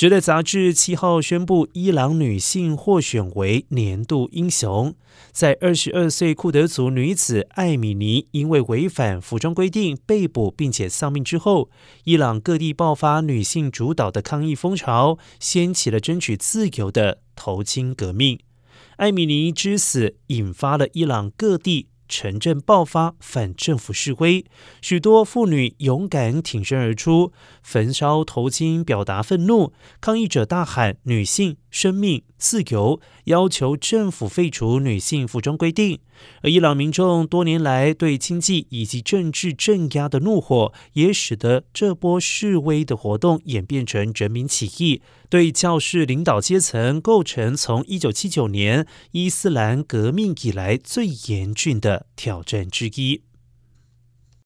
时代杂志七号宣布，伊朗女性获选为年度英雄。在二十二岁库德族女子艾米尼因为违反服装规定被捕并且丧命之后，伊朗各地爆发女性主导的抗议风潮，掀起了争取自由的头巾革命。艾米尼之死引发了伊朗各地。城镇爆发反政府示威，许多妇女勇敢挺身而出，焚烧头巾表达愤怒。抗议者大喊“女性生命自由”，要求政府废除女性服装规定。而伊朗民众多年来对经济以及政治镇压的怒火，也使得这波示威的活动演变成人民起义，对教士领导阶层构成从一九七九年伊斯兰革命以来最严峻的挑战之一。